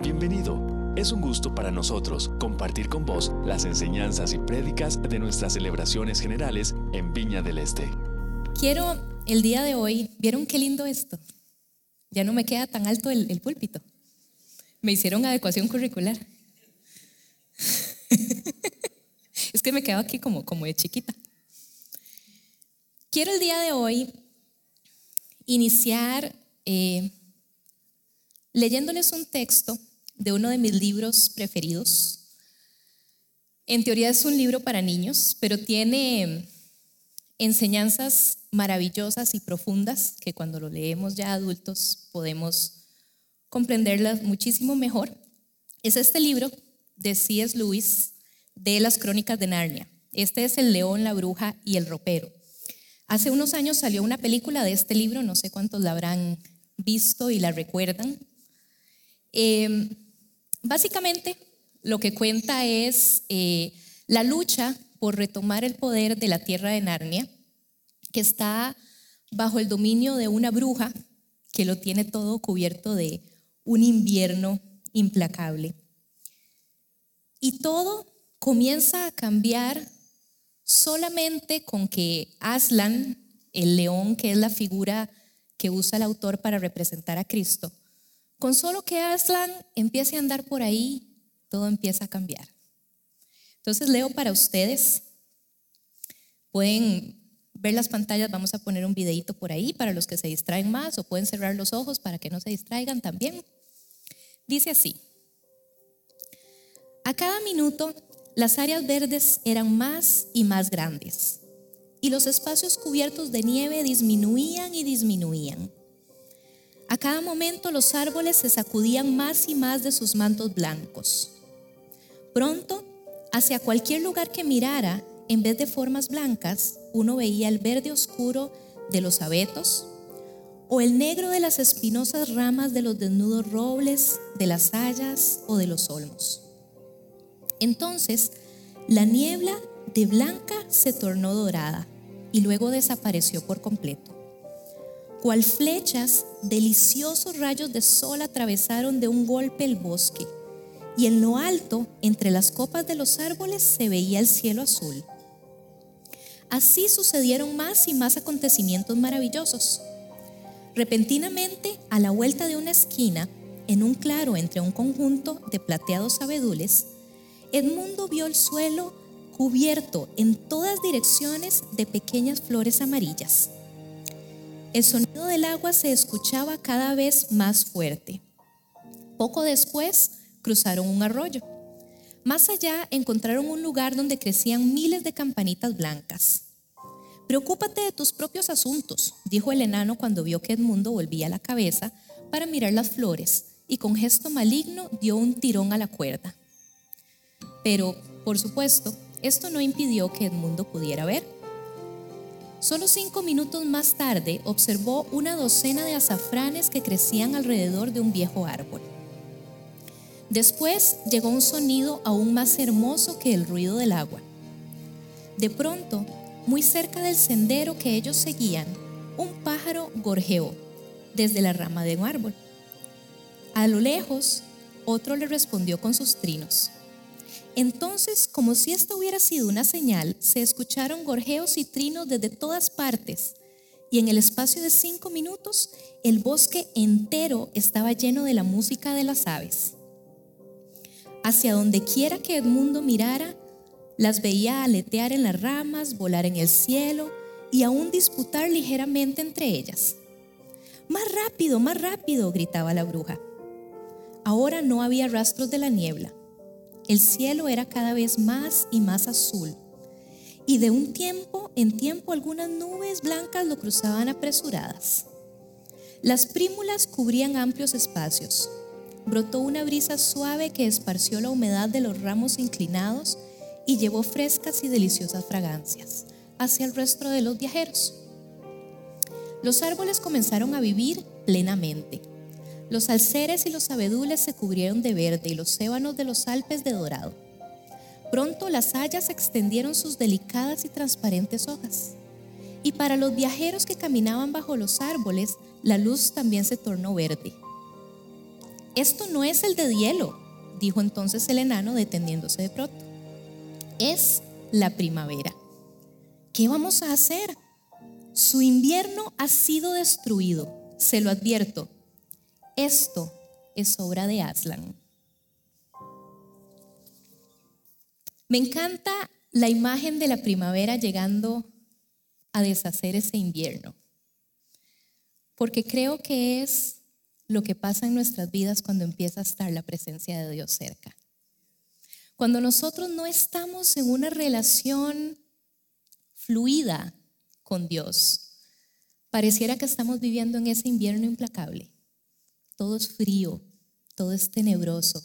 Bienvenido. Es un gusto para nosotros compartir con vos las enseñanzas y prédicas de nuestras celebraciones generales en Viña del Este. Quiero el día de hoy, ¿vieron qué lindo esto? Ya no me queda tan alto el, púlpito. Me hicieron adecuación curricular. es que me quedo aquí como, como de chiquita. Quiero el día de hoy iniciar eh, leyéndoles un texto de uno de mis libros preferidos. En teoría es un libro para niños, pero tiene enseñanzas maravillosas y profundas que cuando lo leemos ya adultos podemos comprenderlas muchísimo mejor. Es este libro de C.S. Lewis de las Crónicas de Narnia. Este es El león, la bruja y el ropero. Hace unos años salió una película de este libro, no sé cuántos la habrán visto y la recuerdan. Em, básicamente, lo que cuenta es eh, la lucha por retomar el poder de la tierra de Narnia, que está bajo el dominio de una bruja que lo tiene todo cubierto de un invierno implacable. Y todo comienza a cambiar solamente con que Aslan, el león, que es la figura que usa el autor para representar a Cristo, con solo que Aslan empiece a andar por ahí, todo empieza a cambiar. Entonces leo para ustedes. Pueden ver las pantallas, vamos a poner un videito por ahí para los que se distraen más o pueden cerrar los ojos para que no se distraigan también. Dice así, a cada minuto las áreas verdes eran más y más grandes y los espacios cubiertos de nieve disminuían y disminuían. A cada momento los árboles se sacudían más y más de sus mantos blancos. Pronto, hacia cualquier lugar que mirara, en vez de formas blancas, uno veía el verde oscuro de los abetos o el negro de las espinosas ramas de los desnudos robles, de las hayas o de los olmos. Entonces, la niebla de blanca se tornó dorada y luego desapareció por completo. Cual flechas, deliciosos rayos de sol atravesaron de un golpe el bosque, y en lo alto, entre las copas de los árboles, se veía el cielo azul. Así sucedieron más y más acontecimientos maravillosos. Repentinamente, a la vuelta de una esquina, en un claro entre un conjunto de plateados abedules, Edmundo vio el suelo cubierto en todas direcciones de pequeñas flores amarillas. El sonido del agua se escuchaba cada vez más fuerte. Poco después cruzaron un arroyo. Más allá encontraron un lugar donde crecían miles de campanitas blancas. Preocúpate de tus propios asuntos, dijo el enano cuando vio que Edmundo volvía la cabeza para mirar las flores y con gesto maligno dio un tirón a la cuerda. Pero, por supuesto, esto no impidió que Edmundo pudiera ver. Solo cinco minutos más tarde observó una docena de azafranes que crecían alrededor de un viejo árbol. Después llegó un sonido aún más hermoso que el ruido del agua. De pronto, muy cerca del sendero que ellos seguían, un pájaro gorjeó desde la rama de un árbol. A lo lejos, otro le respondió con sus trinos. Entonces, como si esto hubiera sido una señal, se escucharon gorjeos y trinos desde todas partes, y en el espacio de cinco minutos, el bosque entero estaba lleno de la música de las aves. Hacia donde quiera que Edmundo mirara, las veía aletear en las ramas, volar en el cielo y aún disputar ligeramente entre ellas. Más rápido, más rápido, gritaba la bruja. Ahora no había rastros de la niebla. El cielo era cada vez más y más azul. Y de un tiempo en tiempo algunas nubes blancas lo cruzaban apresuradas. Las prímulas cubrían amplios espacios. Brotó una brisa suave que esparció la humedad de los ramos inclinados y llevó frescas y deliciosas fragancias hacia el resto de los viajeros. Los árboles comenzaron a vivir plenamente los alceres y los abedules se cubrieron de verde y los sébanos de los Alpes de dorado. Pronto las hayas extendieron sus delicadas y transparentes hojas. Y para los viajeros que caminaban bajo los árboles, la luz también se tornó verde. esto no es el de hielo, dijo entonces el enano deteniéndose de pronto. Es la primavera. ¿Qué vamos a hacer? Su invierno ha sido destruido, se lo advierto. Esto es obra de Aslan. Me encanta la imagen de la primavera llegando a deshacer ese invierno, porque creo que es lo que pasa en nuestras vidas cuando empieza a estar la presencia de Dios cerca. Cuando nosotros no estamos en una relación fluida con Dios, pareciera que estamos viviendo en ese invierno implacable. Todo es frío, todo es tenebroso,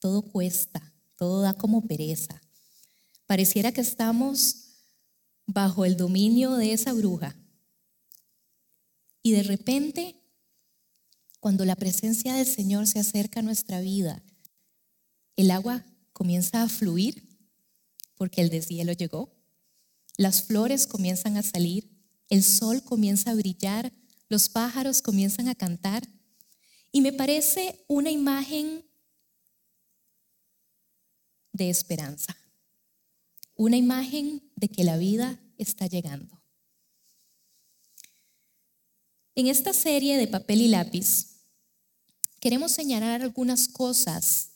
todo cuesta, todo da como pereza. Pareciera que estamos bajo el dominio de esa bruja. Y de repente, cuando la presencia del Señor se acerca a nuestra vida, el agua comienza a fluir porque el deshielo llegó. Las flores comienzan a salir, el sol comienza a brillar, los pájaros comienzan a cantar. Y me parece una imagen de esperanza, una imagen de que la vida está llegando. En esta serie de papel y lápiz queremos señalar algunas cosas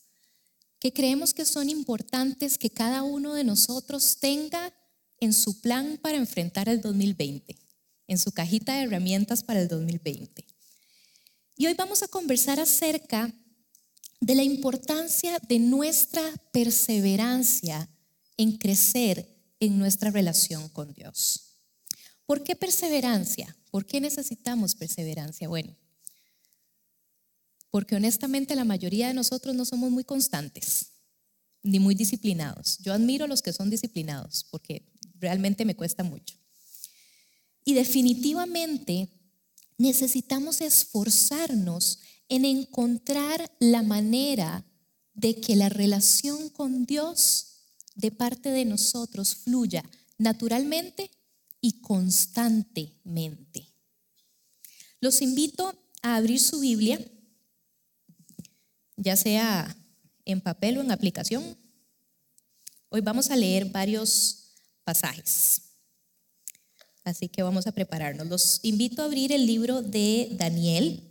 que creemos que son importantes que cada uno de nosotros tenga en su plan para enfrentar el 2020, en su cajita de herramientas para el 2020. Y hoy vamos a conversar acerca de la importancia de nuestra perseverancia en crecer en nuestra relación con Dios. ¿Por qué perseverancia? ¿Por qué necesitamos perseverancia? Bueno, porque honestamente la mayoría de nosotros no somos muy constantes ni muy disciplinados. Yo admiro a los que son disciplinados porque realmente me cuesta mucho. Y definitivamente necesitamos esforzarnos en encontrar la manera de que la relación con Dios de parte de nosotros fluya naturalmente y constantemente. Los invito a abrir su Biblia ya sea en papel o en aplicación. Hoy vamos a leer varios pasajes. Así que vamos a prepararnos. Los invito a abrir el libro de Daniel.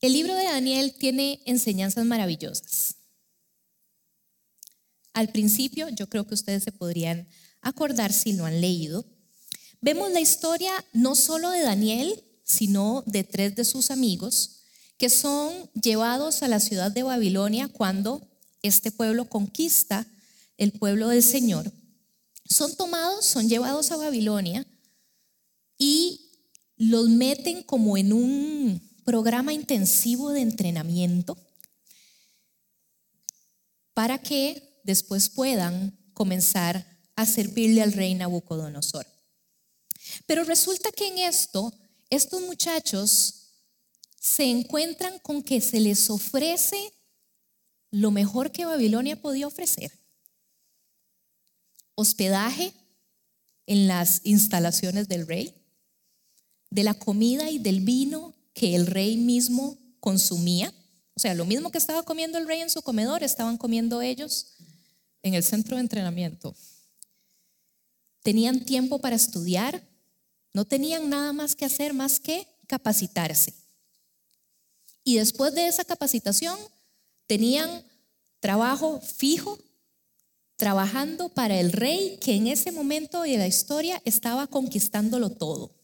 El libro de Daniel tiene enseñanzas maravillosas. Al principio, yo creo que ustedes se podrían acordar si lo han leído, Vemos la historia no solo de Daniel, sino de tres de sus amigos que son llevados a la ciudad de Babilonia cuando este pueblo conquista el pueblo del Señor. Son tomados, son llevados a Babilonia y los meten como en un programa intensivo de entrenamiento para que después puedan comenzar a servirle al rey Nabucodonosor. Pero resulta que en esto, estos muchachos se encuentran con que se les ofrece lo mejor que Babilonia podía ofrecer. Hospedaje en las instalaciones del rey, de la comida y del vino que el rey mismo consumía. O sea, lo mismo que estaba comiendo el rey en su comedor, estaban comiendo ellos en el centro de entrenamiento. Tenían tiempo para estudiar, no tenían nada más que hacer más que capacitarse. Y después de esa capacitación, tenían trabajo fijo, trabajando para el rey que en ese momento de la historia estaba conquistándolo todo.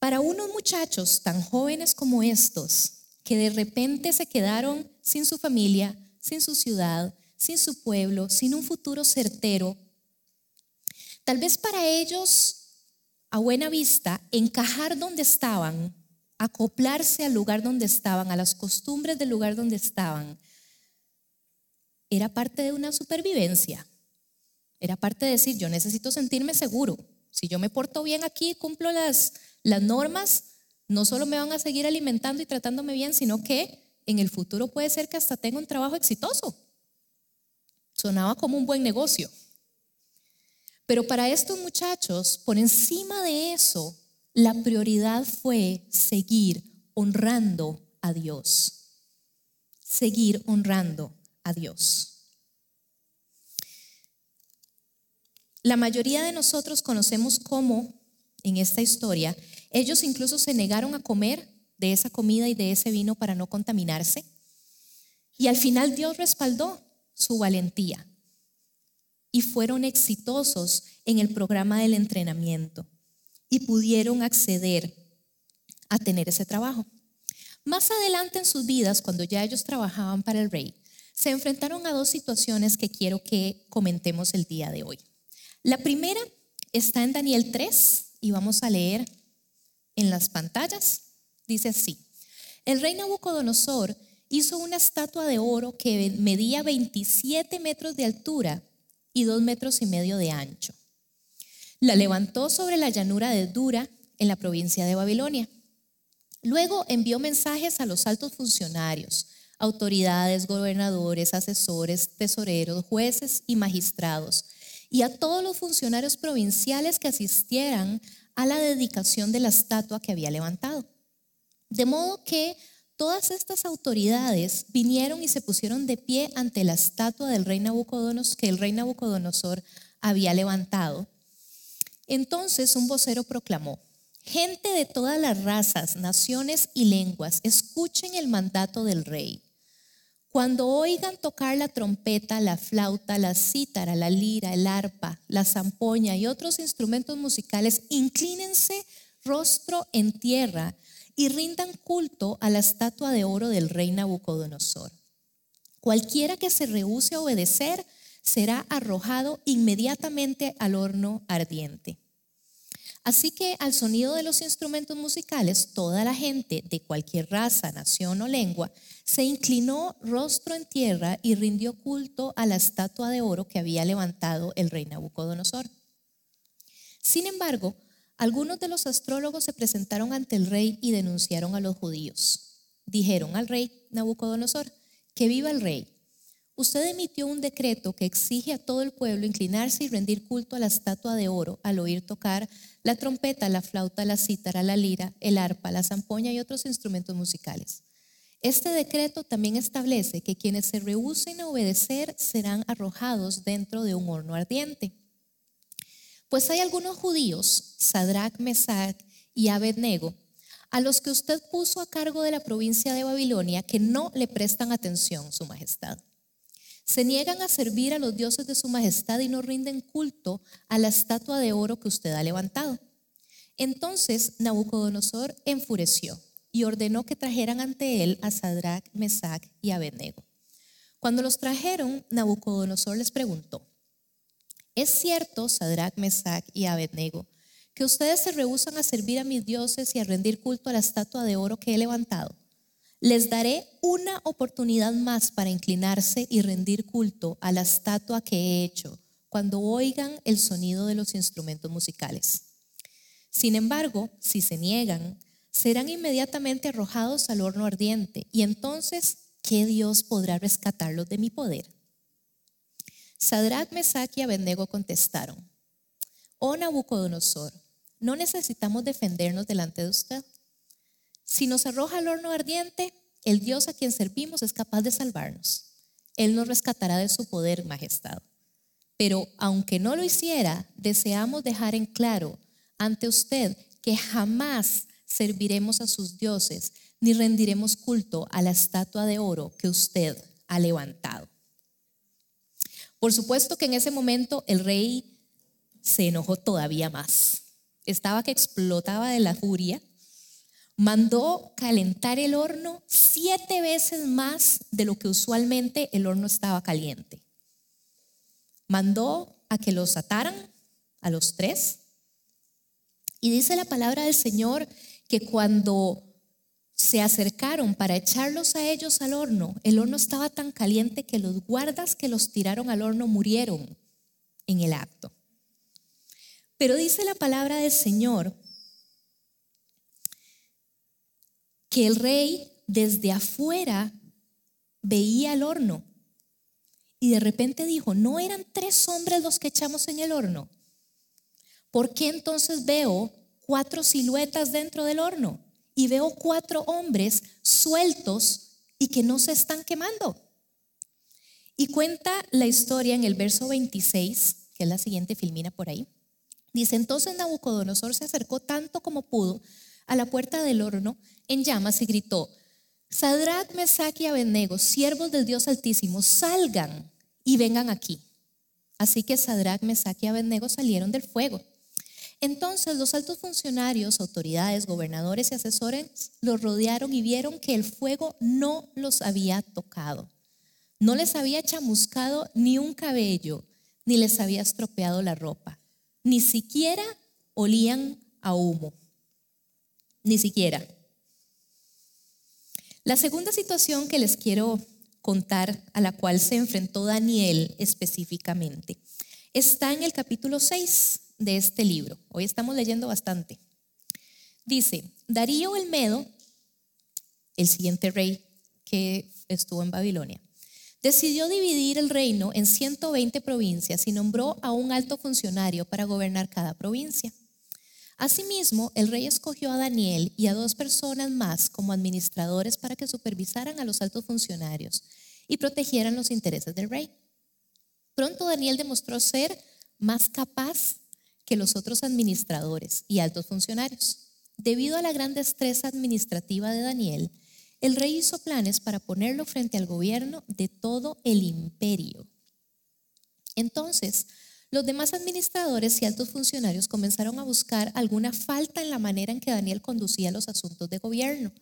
Para unos muchachos tan jóvenes como estos, que de repente se quedaron sin su familia, sin su ciudad, sin su pueblo, sin un futuro certero, Tal vez para ellos, a buena vista, encajar donde estaban, acoplarse al lugar donde estaban, a las costumbres del lugar donde estaban, era parte de una supervivencia. Era parte de decir, yo necesito sentirme seguro. Si yo me porto bien aquí, cumplo las, normas, no solo me van a seguir alimentando y tratándome bien, sino que en el futuro puede ser que hasta tenga un trabajo exitoso. Sonaba como un buen negocio. Pero para estos muchachos, por encima de eso, la prioridad fue seguir honrando a Dios. Seguir honrando a Dios. La mayoría de nosotros conocemos cómo, en esta historia, ellos incluso se negaron a comer de esa comida y de ese vino para no contaminarse. Y al final Dios respaldó su valentía y fueron exitosos en el programa del entrenamiento y pudieron acceder a tener ese trabajo. Más adelante en sus vidas, cuando ya ellos trabajaban para el rey, se enfrentaron a dos situaciones que quiero que comentemos el día de hoy. La primera está en Daniel 3 y vamos a leer en las pantallas. Dice así, el rey Nabucodonosor hizo una estatua de oro que medía 27 metros de altura y 2 metros y medio de ancho. La levantó sobre la llanura de Dura en la provincia de Babilonia. Luego envió mensajes a los altos funcionarios, autoridades, gobernadores, asesores, tesoreros, jueces y magistrados, y a todos los funcionarios provinciales que asistieran a la dedicación de la estatua que había levantado. De modo que todas estas autoridades vinieron y se pusieron de pie ante la estatua del rey Nabucodonosor, que el rey Nabucodonosor había levantado. Entonces un vocero proclamó, Gente de todas las razas, naciones y lenguas, escuchen el mandato del rey. Cuando oigan tocar la trompeta, la flauta, la cítara, la lira, el arpa, la zampoña y otros instrumentos musicales, inclínense rostro en tierra y rindan culto a la estatua de oro del rey Nabucodonosor. Cualquiera que se rehúse a obedecer será arrojado inmediatamente al horno ardiente. Así que al sonido de los instrumentos musicales, toda la gente de cualquier raza, nación o lengua se inclinó rostro en tierra y rindió culto a la estatua de oro que había levantado el rey Nabucodonosor. Sin embargo, algunos de los astrólogos se presentaron ante el rey y denunciaron a los judíos. Dijeron al rey Nabucodonosor, que viva el rey. Usted emitió un decreto que exige a todo el pueblo inclinarse y rendir culto a la estatua de oro al oír tocar la trompeta, la flauta, la cítara, la lira, el arpa, la zampoña y otros instrumentos musicales. Este decreto también establece que quienes se rehúsen a obedecer serán arrojados dentro de un horno ardiente. Pues hay algunos judíos, Sadrach, Mesach y Abednego, a los que usted puso a cargo de la provincia de Babilonia que no le prestan atención, Su Majestad. Se niegan a servir a los dioses de su majestad y no rinden culto a la estatua de oro que usted ha levantado. Entonces Nabucodonosor enfureció y ordenó que trajeran ante él a Sadrach, Mesach y Abednego. Cuando los trajeron, Nabucodonosor les preguntó: ¿Es cierto, Sadrach, Mesach y Abednego, que ustedes se rehusan a servir a mis dioses y a rendir culto a la estatua de oro que he levantado? Les daré una oportunidad más para inclinarse y rendir culto a la estatua que he hecho cuando oigan el sonido de los instrumentos musicales. Sin embargo, si se niegan, serán inmediatamente arrojados al horno ardiente y entonces, ¿qué Dios podrá rescatarlos de mi poder? Sadrach, Mesach y Abednego contestaron, Oh Nabucodonosor, no necesitamos defendernos delante de usted. Si nos arroja al horno ardiente, el Dios a quien servimos es capaz de salvarnos. Él nos rescatará de su poder, majestad. Pero aunque no lo hiciera, deseamos dejar en claro ante usted que jamás serviremos a sus dioses ni rendiremos culto a la estatua de oro que usted ha levantado. Por supuesto que en ese momento el rey se enojó todavía más. Estaba que explotaba de la furia mandó calentar el horno siete veces más de lo que usualmente el horno estaba caliente. Mandó a que los ataran a los tres. Y dice la palabra del Señor que cuando se acercaron para echarlos a ellos al horno, el horno estaba tan caliente que los guardas que los tiraron al horno murieron en el acto. Pero dice la palabra del Señor que el rey desde afuera veía el horno y de repente dijo, ¿no eran tres hombres los que echamos en el horno? ¿por qué entonces veo cuatro siluetas dentro del horno y veo cuatro hombres sueltos y que no se están quemando? Y cuenta la historia en el verso 26, que es la siguiente filmina por ahí. Dice, entonces Nabucodonosor se acercó tanto como pudo a la puerta del horno en llamas y gritó, Sadrach, Mesach y Abednego, siervos del Dios Altísimo, salgan y vengan aquí. Así que Sadrach, Mesach y Abednego salieron del fuego. Entonces los altos funcionarios, autoridades, gobernadores y asesores los rodearon y vieron que el fuego no los había tocado. No les había chamuscado ni un cabello, ni les había estropeado la ropa. Ni siquiera olían a humo. Ni siquiera. La segunda situación que les quiero contar, a la cual se enfrentó Daniel específicamente, está en el capítulo 6 de este libro. Hoy estamos leyendo bastante. Dice, Darío el Medo, el siguiente rey que estuvo en Babilonia, decidió dividir el reino en 120 provincias y nombró a un alto funcionario para gobernar cada provincia. Asimismo, el rey escogió a Daniel y a dos personas más como administradores para que supervisaran a los altos funcionarios y protegieran los intereses del rey. Pronto Daniel demostró ser más capaz que los otros administradores y altos funcionarios. Debido a la gran destreza administrativa de Daniel, el rey hizo planes para ponerlo frente al gobierno de todo el imperio. Entonces, los demás administradores y altos funcionarios comenzaron a buscar alguna falta en la manera en que Daniel conducía los asuntos de gobierno,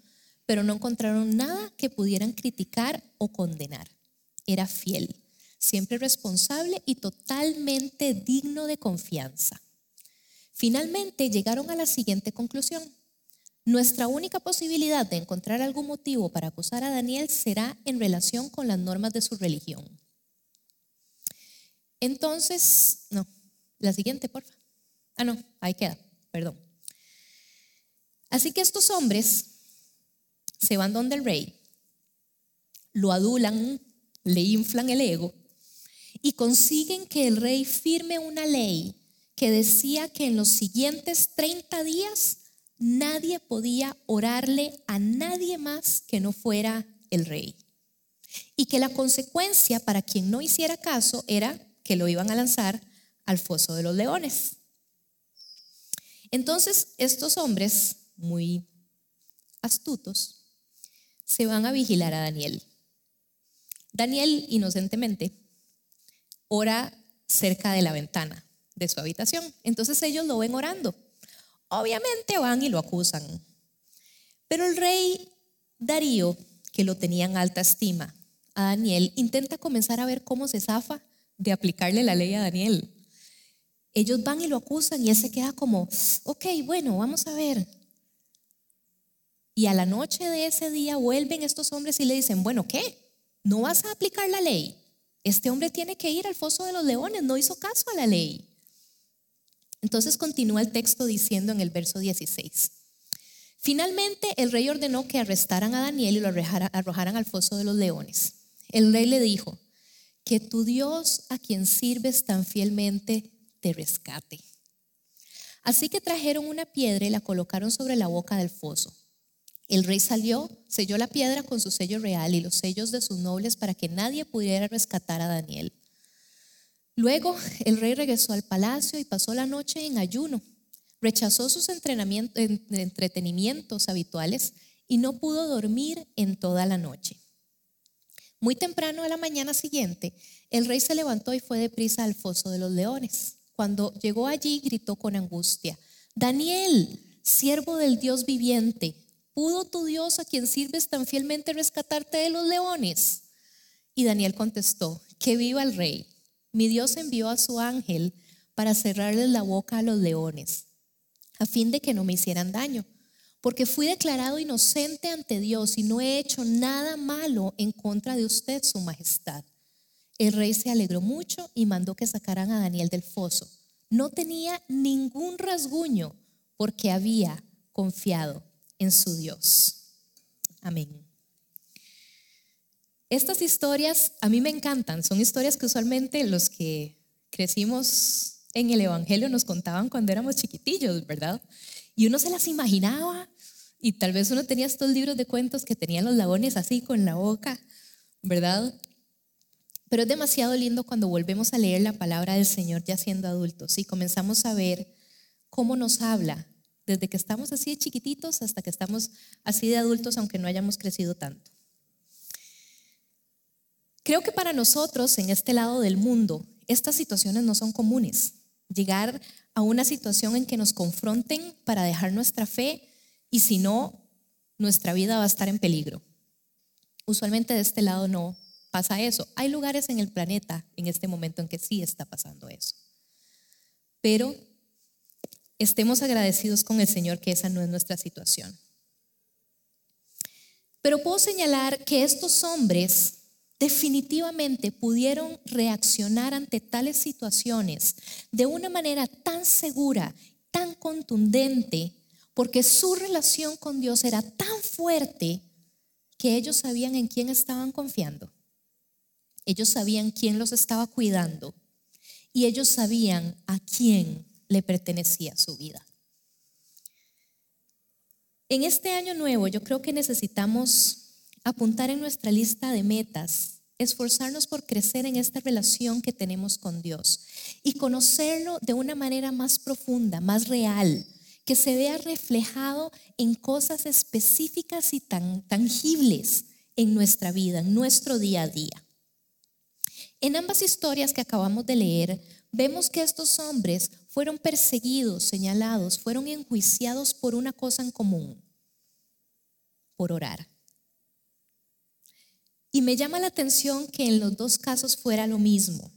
pero no encontraron nada que pudieran criticar o condenar. Era fiel, siempre responsable y totalmente digno de confianza. Finalmente llegaron a la siguiente conclusión. Nuestra única posibilidad de encontrar algún motivo para acusar a Daniel será en relación con las normas de su religión. Entonces, no, la siguiente, por favor. Ah, no, ahí queda, perdón. Así que estos hombres se van donde el rey, lo adulan, le inflan el ego y consiguen que el rey firme una ley que decía que en los siguientes 30 días nadie podía orarle a nadie más que no fuera el rey. Y que la consecuencia para quien no hiciera caso era que lo iban a lanzar al foso de los leones. Entonces, estos hombres, muy astutos, se van a vigilar a Daniel. Daniel, inocentemente, ora cerca de la ventana de su habitación. Entonces ellos lo ven orando. Obviamente van y lo acusan. Pero el rey Darío, que lo tenía en alta estima, a Daniel, intenta comenzar a ver cómo se zafa de aplicarle la ley a Daniel. Ellos van y lo acusan y él se queda como, ok, bueno, vamos a ver. Y a la noche de ese día vuelven estos hombres y le dicen, bueno, ¿qué? ¿No vas a aplicar la ley? Este hombre tiene que ir al foso de los leones, no hizo caso a la ley. Entonces continúa el texto diciendo en el verso 16. Finalmente el rey ordenó que arrestaran a Daniel y lo arrojaran al foso de los leones. El rey le dijo, que tu Dios a quien sirves tan fielmente te rescate. Así que trajeron una piedra y la colocaron sobre la boca del foso. El rey salió, selló la piedra con su sello real y los sellos de sus nobles para que nadie pudiera rescatar a Daniel. Luego el rey regresó al palacio y pasó la noche en ayuno. Rechazó sus entretenimientos habituales y no pudo dormir en toda la noche. Muy temprano a la mañana siguiente, el rey se levantó y fue deprisa al foso de los leones. Cuando llegó allí, gritó con angustia, Daniel, siervo del Dios viviente, ¿pudo tu Dios a quien sirves tan fielmente rescatarte de los leones? Y Daniel contestó, que viva el rey. Mi Dios envió a su ángel para cerrarles la boca a los leones, a fin de que no me hicieran daño, porque fui declarado inocente ante Dios y no he hecho nada malo en contra de usted, su majestad. El rey se alegró mucho y mandó que sacaran a Daniel del foso. No tenía ningún rasguño porque había confiado en su Dios. Amén. Estas historias a mí me encantan, son historias que usualmente los que crecimos en el Evangelio nos contaban cuando éramos chiquitillos, ¿verdad? Y uno se las imaginaba y tal vez uno tenía estos libros de cuentos que tenían los lagones así con la boca, ¿verdad? Pero es demasiado lindo cuando volvemos a leer la palabra del Señor ya siendo adultos y comenzamos a ver cómo nos habla desde que estamos así de chiquititos hasta que estamos así de adultos, aunque no hayamos crecido tanto. Creo que para nosotros en este lado del mundo, estas situaciones no son comunes. Llegar a una situación en que nos confronten para dejar nuestra fe y si no, nuestra vida va a estar en peligro. Usualmente de este lado no, pasa eso. Hay lugares en el planeta en este momento en que sí está pasando eso. Pero estemos agradecidos con el Señor que esa no es nuestra situación. Pero puedo señalar que estos hombres definitivamente pudieron reaccionar ante tales situaciones de una manera tan segura, tan contundente, porque su relación con Dios era tan fuerte que ellos sabían en quién estaban confiando. Ellos sabían quién los estaba cuidando y ellos sabían a quién le pertenecía su vida. En este año nuevo yo creo que necesitamos apuntar en nuestra lista de metas, esforzarnos por crecer en esta relación que tenemos con Dios y conocerlo de una manera más profunda, más real, que se vea reflejado en cosas específicas y tan tangibles en nuestra vida, en nuestro día a día. En ambas historias que acabamos de leer, vemos que estos hombres fueron perseguidos, señalados, fueron enjuiciados por una cosa en común, por orar. Y me llama la atención que en los dos casos fuera lo mismo,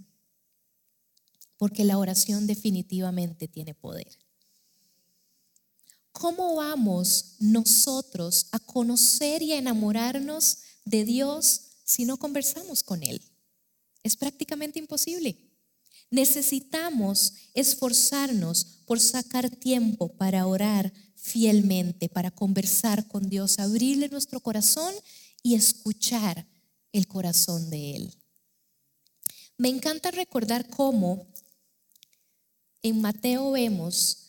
porque la oración definitivamente tiene poder. ¿Cómo vamos nosotros a conocer y a enamorarnos de Dios si no conversamos con Él? Es prácticamente imposible. Necesitamos esforzarnos por sacar tiempo para orar fielmente, para conversar con Dios, abrirle nuestro corazón y escuchar el corazón de Él. Me encanta recordar cómo en Mateo vemos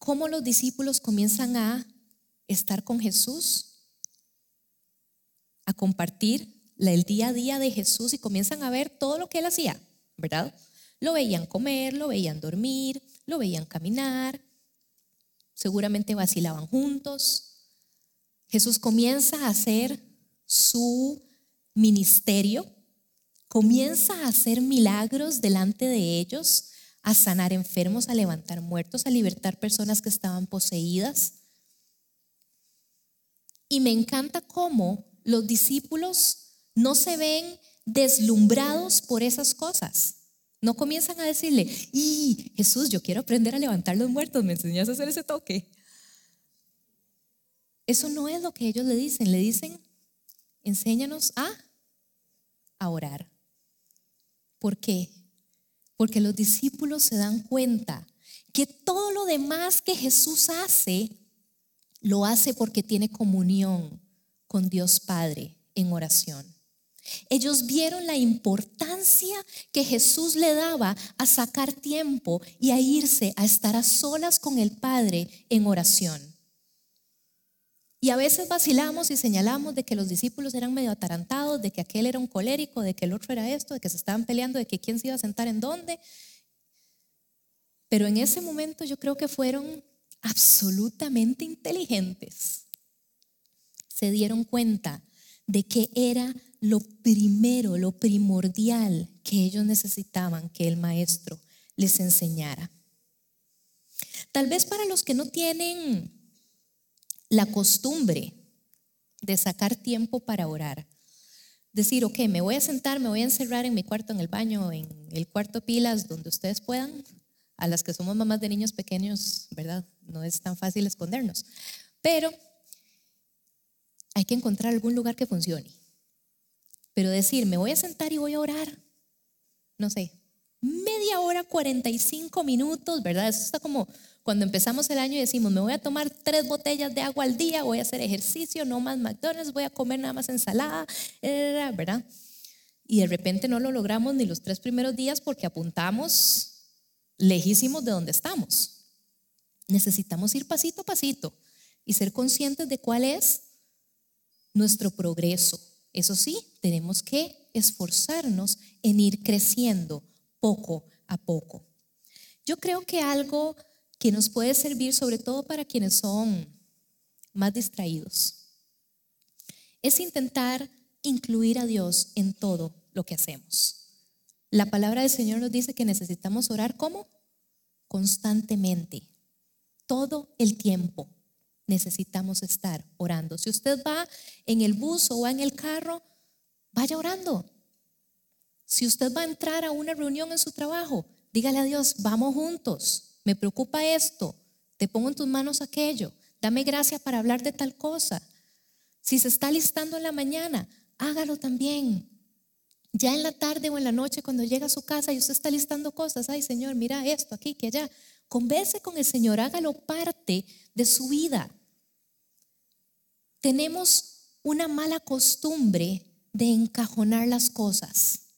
cómo los discípulos comienzan a estar con Jesús a compartir el día a día de Jesús y comienzan a ver todo lo que él hacía, ¿verdad? Lo veían comer, lo veían dormir, lo veían caminar, seguramente vacilaban juntos. Jesús comienza a hacer su ministerio, comienza a hacer milagros delante de ellos, a sanar enfermos, a levantar muertos, a libertar personas que estaban poseídas. Y me encanta cómo los discípulos no se ven deslumbrados por esas cosas. No comienzan a decirle, y Jesús, yo quiero aprender a levantar los muertos, me enseñas a hacer ese toque. Eso no es lo que ellos le dicen, le dicen, enséñanos a, a orar. ¿Por qué? Porque los discípulos se dan cuenta que todo lo demás que Jesús hace, lo hace porque tiene comunión con Dios Padre en oración. Ellos vieron la importancia que Jesús le daba a sacar tiempo y a irse a estar a solas con el Padre en oración. Y a veces vacilamos y señalamos de que los discípulos eran medio atarantados, de que aquel era un colérico, de que el otro era esto, de que se estaban peleando, de que quién se iba a sentar en dónde. Pero en ese momento yo creo que fueron absolutamente inteligentes se dieron cuenta de que era lo primero, lo primordial que ellos necesitaban que el maestro les enseñara. Tal vez para los que no tienen la costumbre de sacar tiempo para orar, decir, ok, me voy a sentar, me voy a encerrar en mi cuarto, en el baño, en el cuarto pilas, donde ustedes puedan, a las que somos mamás de niños pequeños, ¿verdad? No es tan fácil escondernos. Pero hay que encontrar algún lugar que funcione. Pero decir, me voy a sentar y voy a orar, no sé, media hora, 45 minutos, ¿verdad? Eso está como cuando empezamos el año y decimos, me voy a tomar tres botellas de agua al día, voy a hacer ejercicio, no más McDonald's, voy a comer nada más ensalada, ¿verdad? y de repente no lo logramos ni los tres primeros días porque apuntamos lejísimos de donde estamos. Necesitamos ir pasito a pasito y ser conscientes de cuál es nuestro progreso. Eso sí, tenemos que esforzarnos en ir creciendo poco a poco. Yo creo que algo que nos puede servir sobre todo para quienes son más distraídos es intentar incluir a Dios en todo lo que hacemos. La palabra del Señor nos dice que necesitamos orar como constantemente, todo el tiempo necesitamos estar orando. Si usted va en el bus o va en el carro, vaya orando. Si usted va a entrar a una reunión en su trabajo, dígale a Dios, vamos juntos, me preocupa esto, te pongo en tus manos aquello, dame gracia para hablar de tal cosa. Si se está listando en la mañana, hágalo también. Ya en la tarde o en la noche, cuando llega a su casa y usted está listando cosas, ay Señor, mira esto aquí, que allá, converse con el Señor, hágalo parte de su vida. Tenemos una mala costumbre de encajonar las cosas.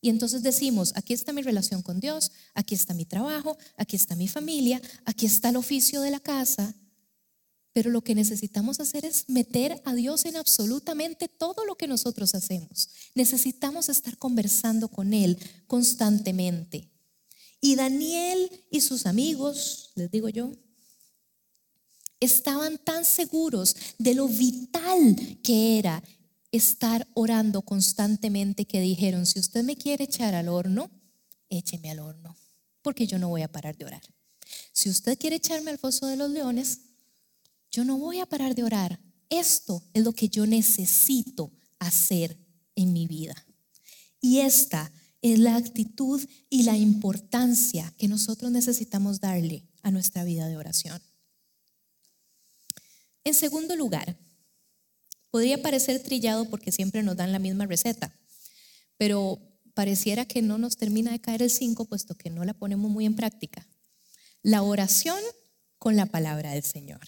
Y entonces decimos, aquí está mi relación con Dios, aquí está mi trabajo, aquí está mi familia, aquí está el oficio de la casa, pero lo que necesitamos hacer es meter a Dios en absolutamente todo lo que nosotros hacemos. Necesitamos estar conversando con Él constantemente. Y Daniel y sus amigos, les digo yo, estaban tan seguros de lo vital que era estar orando constantemente que dijeron, si usted me quiere echar al horno, écheme al horno, porque yo no voy a parar de orar. Si usted quiere echarme al foso de los leones, yo no voy a parar de orar. Esto es lo que yo necesito hacer en mi vida. Y esta es la actitud y la importancia que nosotros necesitamos darle a nuestra vida de oración. En segundo lugar, podría parecer trillado porque siempre nos dan la misma receta, pero pareciera que no nos termina de caer el 5 puesto que no la ponemos muy en práctica. La oración con la palabra del Señor.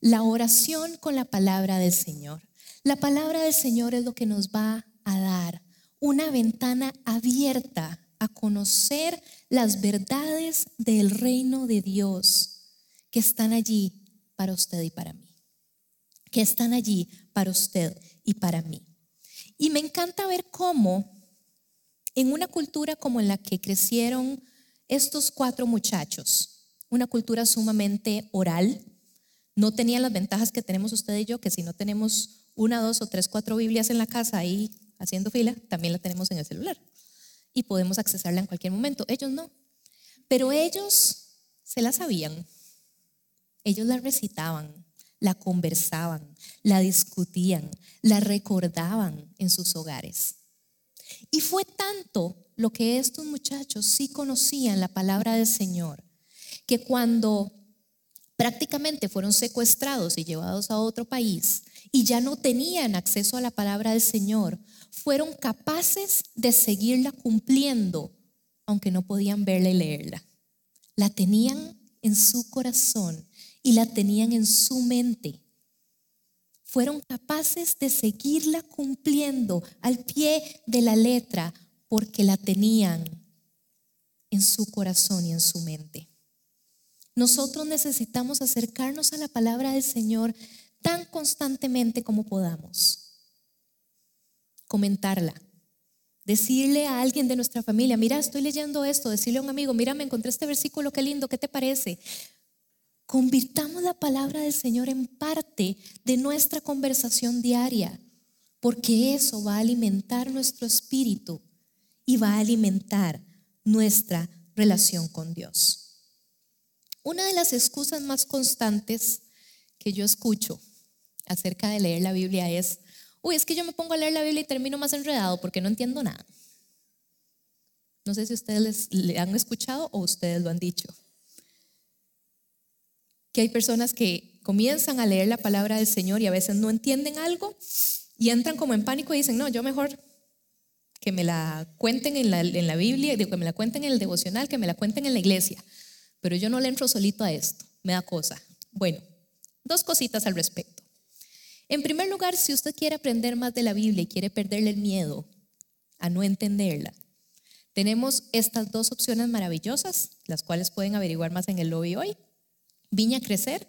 La oración con la palabra del Señor. La palabra del Señor es lo que nos va a dar una ventana abierta a conocer las verdades del reino de Dios que están allí para usted y para mí. Que están allí para usted y para mí. Y me encanta ver cómo en una cultura como la que crecieron estos cuatro muchachos, una cultura sumamente oral, no tenían las ventajas que tenemos usted y yo, que si no tenemos una, dos o tres, cuatro Biblias en la casa ahí haciendo fila, también la tenemos en el celular y podemos accesarla en cualquier momento. Ellos no. Pero ellos se la sabían. Ellos la recitaban, la conversaban, la discutían, la recordaban en sus hogares. Y fue tanto lo que estos muchachos sí conocían la palabra del Señor, que cuando prácticamente fueron secuestrados y llevados a otro país y ya no tenían acceso a la palabra del Señor, fueron capaces de seguirla cumpliendo, aunque no podían verla y leerla. La tenían en su corazón y la tenían en su mente. Fueron capaces de seguirla cumpliendo al pie de la letra porque la tenían en su corazón y en su mente. Nosotros necesitamos acercarnos a la palabra del Señor tan constantemente como podamos. Comentarla. Decirle a alguien de nuestra familia, mira, estoy leyendo esto. Decirle a un amigo, mira, me encontré este versículo, qué lindo, ¿qué te parece? Convirtamos la palabra del Señor en parte de nuestra conversación diaria, porque eso va a alimentar nuestro espíritu y va a alimentar nuestra relación con Dios. Una de las excusas más constantes que yo escucho acerca de leer la Biblia es, uy, es que yo me pongo a leer la Biblia y termino más enredado porque no entiendo nada. No sé si ustedes le han escuchado o ustedes lo han dicho. Que hay personas que comienzan a leer la palabra del Señor y a veces no entienden algo y entran como en pánico y dicen, no, yo mejor que me la cuenten en la, en la Biblia, que me la cuenten en el devocional, que me la cuenten en la iglesia pero yo no le entro solito a esto, me da cosa. Bueno, dos cositas al respecto. En primer lugar, si usted quiere aprender más de la Biblia y quiere perderle el miedo a no entenderla. Tenemos estas dos opciones maravillosas, las cuales pueden averiguar más en el lobby hoy. Viña Crecer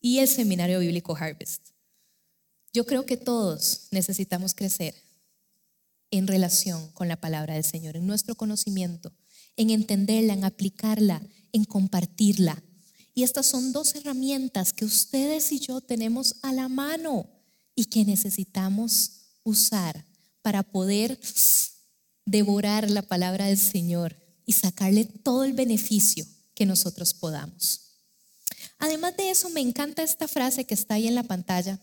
y el Seminario Bíblico Harvest. Yo creo que todos necesitamos crecer en relación con la palabra del Señor, en nuestro conocimiento, en entenderla, en aplicarla, en compartirla. Y estas son dos herramientas que ustedes y yo tenemos a la mano y que necesitamos usar para poder devorar la palabra del Señor y sacarle todo el beneficio que nosotros podamos. Además de eso, me encanta esta frase que está ahí en la pantalla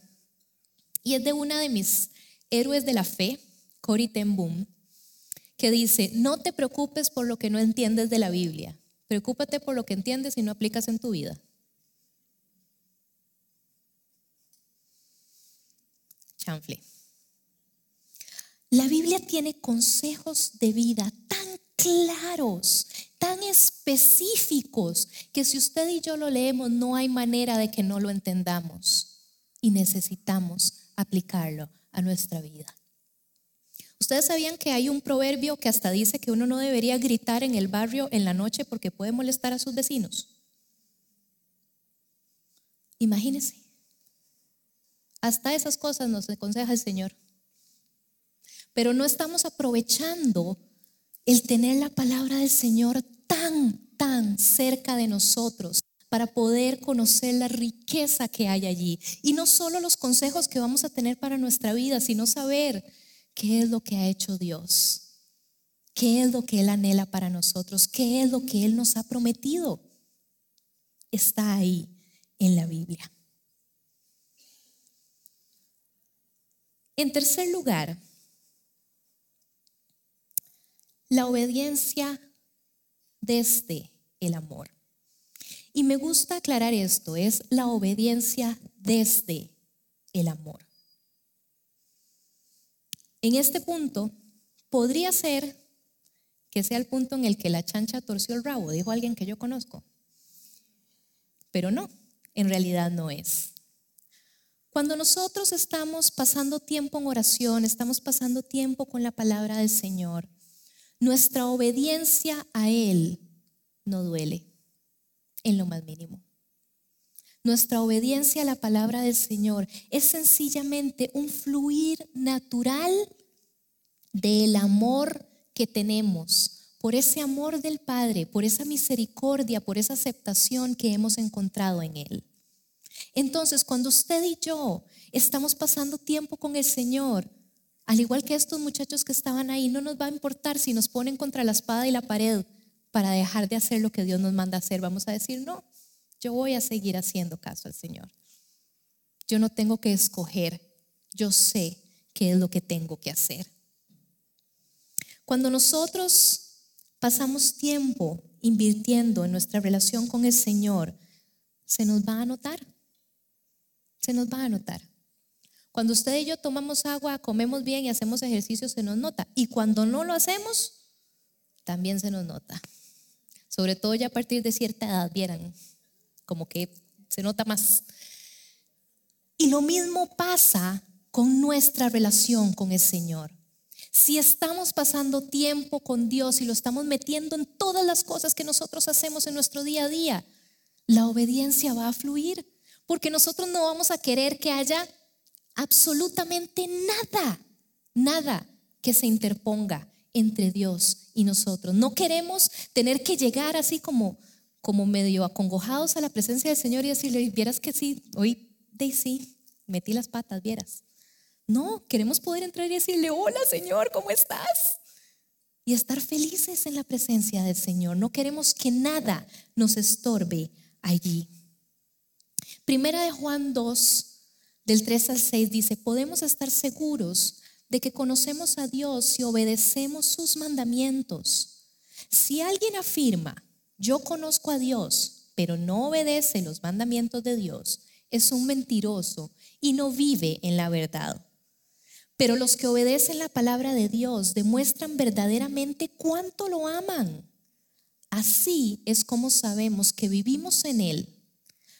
y es de una de mis héroes de la fe, Cory ten Boom, que dice, no te preocupes por lo que no entiendes de la Biblia, preocúpate por lo que entiendes y no aplicas en tu vida. Chanfle. La Biblia tiene consejos de vida tan claros, tan específicos, que si usted y yo lo leemos no hay manera de que no lo entendamos y necesitamos aplicarlo a nuestra vida. ¿Ustedes sabían que hay un proverbio que hasta dice que uno no debería gritar en el barrio en la noche porque puede molestar a sus vecinos? Imagínense. Hasta esas cosas nos aconseja el Señor pero no estamos aprovechando el tener la palabra del Señor tan, tan cerca de nosotros para poder conocer la riqueza que hay allí. Y no solo los consejos que vamos a tener para nuestra vida, sino saber qué es lo que ha hecho Dios, qué es lo que Él anhela para nosotros, qué es lo que Él nos ha prometido. Está ahí en la Biblia. En tercer lugar, la obediencia desde el amor. Y me gusta aclarar esto, es la obediencia desde el amor. En este punto, podría ser que sea el punto en el que la chancha torció el rabo, dijo alguien que yo conozco. Pero no, en realidad no es. Cuando nosotros estamos pasando tiempo en oración, estamos pasando tiempo con la palabra del Señor, nuestra obediencia a Él no duele en lo más mínimo. Nuestra obediencia a la palabra del Señor es sencillamente un fluir natural del amor que tenemos, por ese amor del Padre, por esa misericordia, por esa aceptación que hemos encontrado en Él. Entonces, cuando usted y yo estamos pasando tiempo con el Señor, al igual que estos muchachos que estaban ahí, no nos va a importar si nos ponen contra la espada y la pared para dejar de hacer lo que Dios nos manda hacer. Vamos a decir, no, yo voy a seguir haciendo caso al Señor. Yo no tengo que escoger, yo sé qué es lo que tengo que hacer. Cuando nosotros pasamos tiempo invirtiendo en nuestra relación con el Señor, se nos va a notar. Se nos va a notar. Cuando usted y yo tomamos agua, comemos bien y hacemos ejercicio, se nos nota. Y cuando no lo hacemos, también se nos nota. Sobre todo ya a partir de cierta edad, vieran, como que se nota más. Y lo mismo pasa con nuestra relación con el Señor. Si estamos pasando tiempo con Dios y lo estamos metiendo en todas las cosas que nosotros hacemos en nuestro día a día, la obediencia va a fluir, porque nosotros no vamos a querer que haya absolutamente nada, nada que se interponga entre Dios y nosotros. No queremos tener que llegar así como, como medio acongojados a la presencia del Señor y decirle, vieras que sí, hoy sí, metí las patas, vieras. No, queremos poder entrar y decirle, hola Señor, ¿cómo estás? Y estar felices en la presencia del Señor. No queremos que nada nos estorbe allí. Primera de Juan 2, del 3 al 6 dice, podemos estar seguros de que conocemos a Dios si obedecemos sus mandamientos. Si alguien afirma, yo conozco a Dios, pero no obedece los mandamientos de Dios, es un mentiroso y no vive en la verdad. Pero los que obedecen la palabra de Dios demuestran verdaderamente cuánto lo aman. Así es como sabemos que vivimos en Él.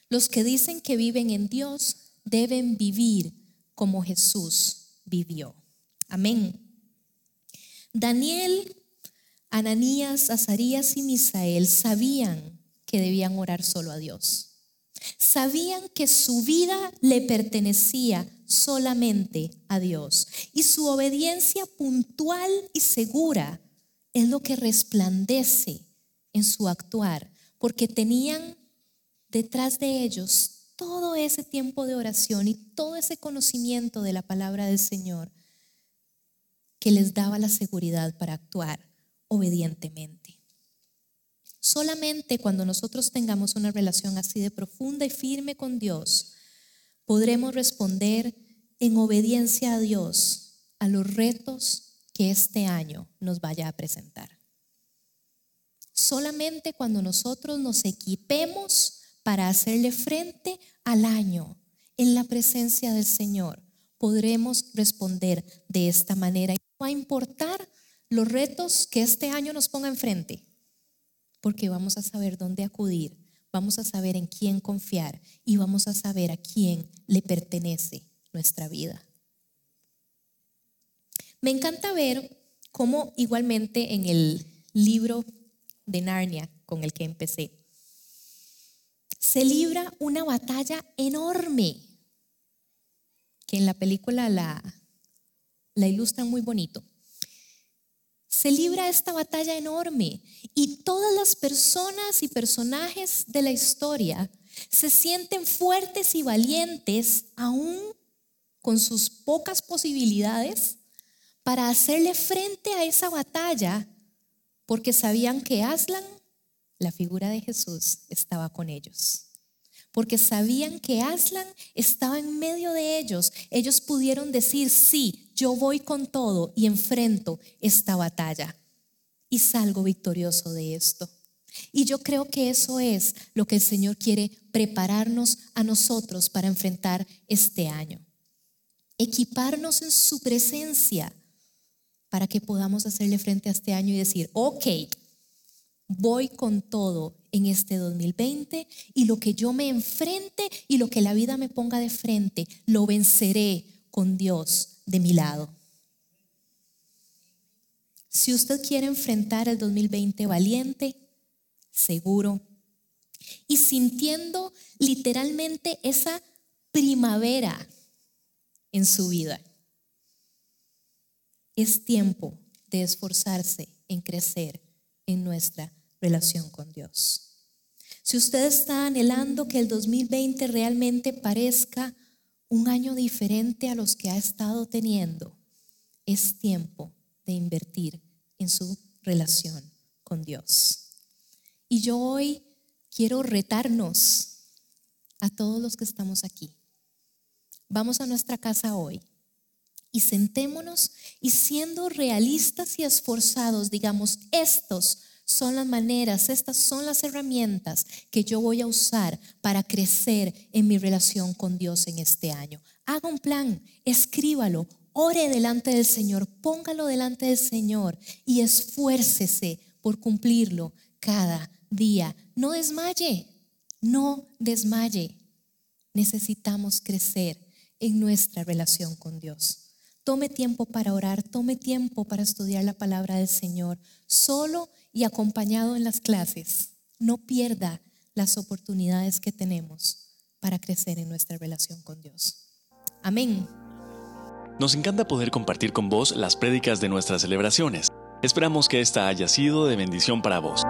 Los que dicen que viven en Dios deben vivir como Jesús vivió. Amén. Daniel, Ananías, Azarías y Misael sabían que debían orar solo a Dios. Sabían que su vida le pertenecía solamente a Dios y su obediencia puntual y segura es lo que resplandece en su actuar, porque tenían detrás de ellos todo ese tiempo de oración y todo ese conocimiento de la palabra del Señor que les daba la seguridad para actuar obedientemente. Solamente cuando nosotros tengamos una relación así de profunda y firme con Dios, podremos responder en obediencia a Dios a los retos que este año nos vaya a presentar. Solamente cuando nosotros nos equipemos para hacerle frente al año en la presencia del Señor, podremos responder de esta manera. No va a importar los retos que este año nos ponga enfrente porque vamos a saber dónde acudir, vamos a saber en quién confiar y vamos a saber a quién le pertenece nuestra vida. Me encanta ver cómo igualmente en el libro de Narnia con el que empecé, se libra una batalla enorme, que en la película la, la ilustran muy bonito. Se libra esta batalla enorme y todas las personas y personajes de la historia se sienten fuertes y valientes aún con sus pocas posibilidades para hacerle frente a esa batalla porque sabían que Aslan, la figura de Jesús, estaba con ellos. Porque sabían que Aslan estaba en medio de ellos. Ellos pudieron decir, sí, yo voy con todo y enfrento esta batalla y salgo victorioso de esto. Y yo creo que eso es lo que el Señor quiere prepararnos a nosotros para enfrentar este año. Equiparnos en su presencia para que podamos hacerle frente a este año y decir, ok, voy con todo en este 2020 y lo que yo me enfrente y lo que la vida me ponga de frente, lo venceré con Dios de mi lado. Si usted quiere enfrentar el 2020 valiente, seguro y sintiendo literalmente esa primavera en su vida, es tiempo de esforzarse en crecer en nuestra relación con Dios. Si usted está anhelando que el 2020 realmente parezca un año diferente a los que ha estado teniendo, es tiempo de invertir en su relación con Dios. Y yo hoy quiero retarnos a todos los que estamos aquí. Vamos a nuestra casa hoy y sentémonos y siendo realistas y esforzados, digamos, estos son las maneras, estas son las herramientas que yo voy a usar para crecer en mi relación con Dios en este año. Haga un plan, escríbalo, ore delante del Señor, póngalo delante del Señor y esfuércese por cumplirlo cada día. No desmaye, no desmaye. Necesitamos crecer en nuestra relación con Dios. Tome tiempo para orar, tome tiempo para estudiar la palabra del Señor, solo y acompañado en las clases. No pierda las oportunidades que tenemos para crecer en nuestra relación con Dios. Amén. Nos encanta poder compartir con vos las prédicas de nuestras celebraciones. Esperamos que esta haya sido de bendición para vos.